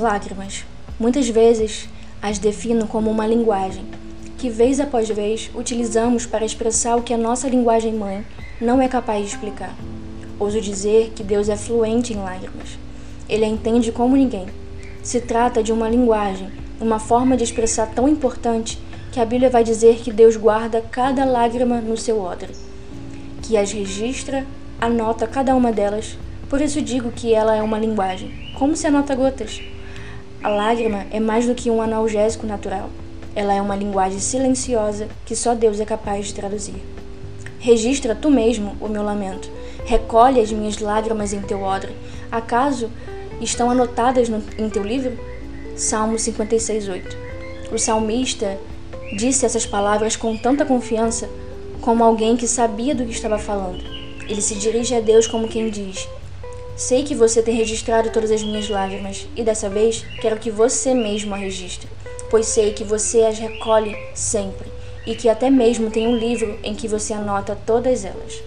Lágrimas. Muitas vezes as defino como uma linguagem que, vez após vez, utilizamos para expressar o que a nossa linguagem mãe não é capaz de explicar. Ouso dizer que Deus é fluente em lágrimas. Ele a entende como ninguém. Se trata de uma linguagem, uma forma de expressar tão importante que a Bíblia vai dizer que Deus guarda cada lágrima no seu odre, que as registra, anota cada uma delas. Por isso digo que ela é uma linguagem, como se anota gotas. A lágrima é mais do que um analgésico natural. Ela é uma linguagem silenciosa que só Deus é capaz de traduzir. Registra tu mesmo o meu lamento. Recolhe as minhas lágrimas em teu odre. Acaso estão anotadas no, em teu livro? Salmo 56:8. O salmista disse essas palavras com tanta confiança como alguém que sabia do que estava falando. Ele se dirige a Deus como quem diz: Sei que você tem registrado todas as minhas lágrimas, e dessa vez quero que você mesmo a registre, pois sei que você as recolhe sempre, e que até mesmo tem um livro em que você anota todas elas.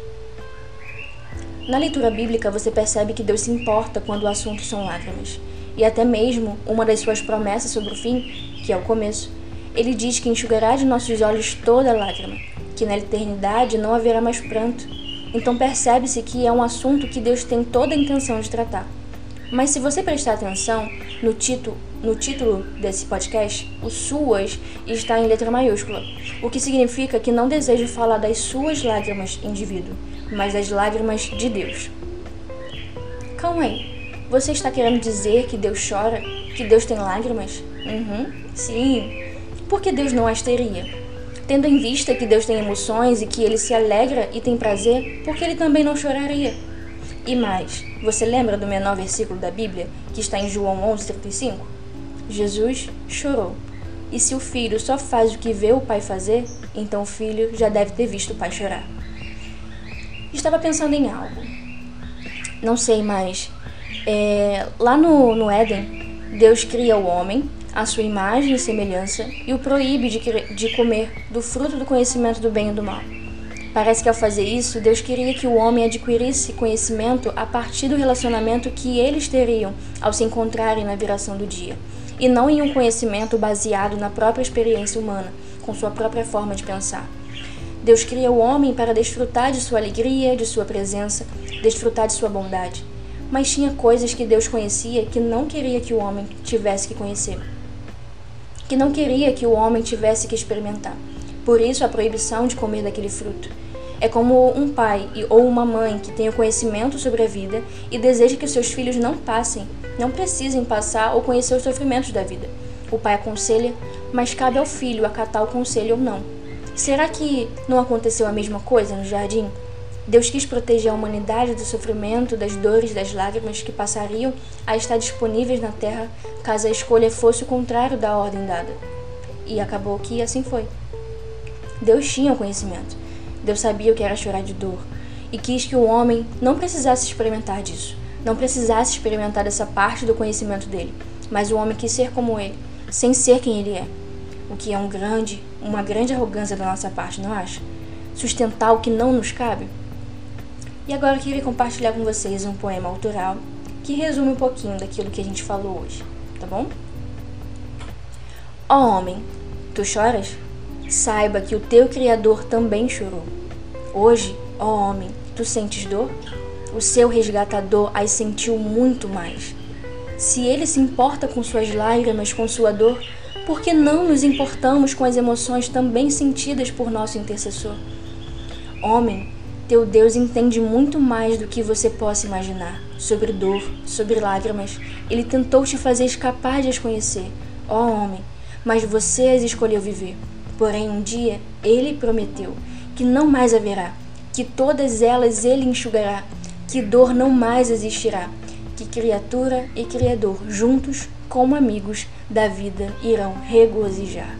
Na leitura bíblica, você percebe que Deus se importa quando o assunto são lágrimas, e até mesmo uma das suas promessas sobre o fim, que é o começo, ele diz que enxugará de nossos olhos toda lágrima, que na eternidade não haverá mais pranto então percebe-se que é um assunto que Deus tem toda a intenção de tratar. Mas se você prestar atenção no título, no título desse podcast, o suas está em letra maiúscula, o que significa que não desejo falar das suas lágrimas, indivíduo, mas das lágrimas de Deus. Calma aí. Você está querendo dizer que Deus chora? Que Deus tem lágrimas? Uhum, sim. Por que Deus não as teria? Tendo em vista que Deus tem emoções e que ele se alegra e tem prazer, porque ele também não choraria. E mais, você lembra do menor versículo da Bíblia, que está em João 11:35? Jesus chorou. E se o filho só faz o que vê o pai fazer, então o filho já deve ter visto o pai chorar. Estava pensando em algo. Não sei mais. É, lá no, no Éden, Deus cria o homem à sua imagem e semelhança e o proíbe de, de comer do fruto do conhecimento do bem e do mal. Parece que ao fazer isso, Deus queria que o homem adquirisse conhecimento a partir do relacionamento que eles teriam ao se encontrarem na viração do dia, e não em um conhecimento baseado na própria experiência humana, com sua própria forma de pensar. Deus cria o homem para desfrutar de sua alegria, de sua presença, desfrutar de sua bondade. Mas tinha coisas que Deus conhecia que não queria que o homem tivesse que conhecer que não queria que o homem tivesse que experimentar. Por isso, a proibição de comer daquele fruto. É como um pai ou uma mãe que tem o conhecimento sobre a vida e deseja que seus filhos não passem, não precisem passar ou conhecer os sofrimentos da vida. O pai aconselha, mas cabe ao filho acatar o conselho ou não. Será que não aconteceu a mesma coisa no jardim? Deus quis proteger a humanidade do sofrimento, das dores, das lágrimas que passariam a estar disponíveis na terra caso a escolha fosse o contrário da ordem dada. E acabou que assim foi. Deus tinha o conhecimento. Deus sabia o que era chorar de dor e quis que o homem não precisasse experimentar disso, não precisasse experimentar dessa parte do conhecimento dele, mas o homem quis ser como ele, sem ser quem ele é. O que é um grande, uma grande arrogância da nossa parte, não acha? Sustentar o que não nos cabe? E agora eu queria compartilhar com vocês um poema autoral que resume um pouquinho daquilo que a gente falou hoje, tá bom? Ó oh, homem, tu choras? Saiba que o teu Criador também chorou. Hoje, ó oh, homem, tu sentes dor? O seu resgatador as sentiu muito mais. Se ele se importa com suas lágrimas, com sua dor, por que não nos importamos com as emoções também sentidas por nosso intercessor? Homem, teu Deus entende muito mais do que você possa imaginar sobre dor, sobre lágrimas. Ele tentou te fazer escapar de as conhecer, ó homem, mas você as escolheu viver. Porém, um dia ele prometeu que não mais haverá, que todas elas ele enxugará, que dor não mais existirá, que criatura e criador juntos, como amigos da vida, irão regozijar.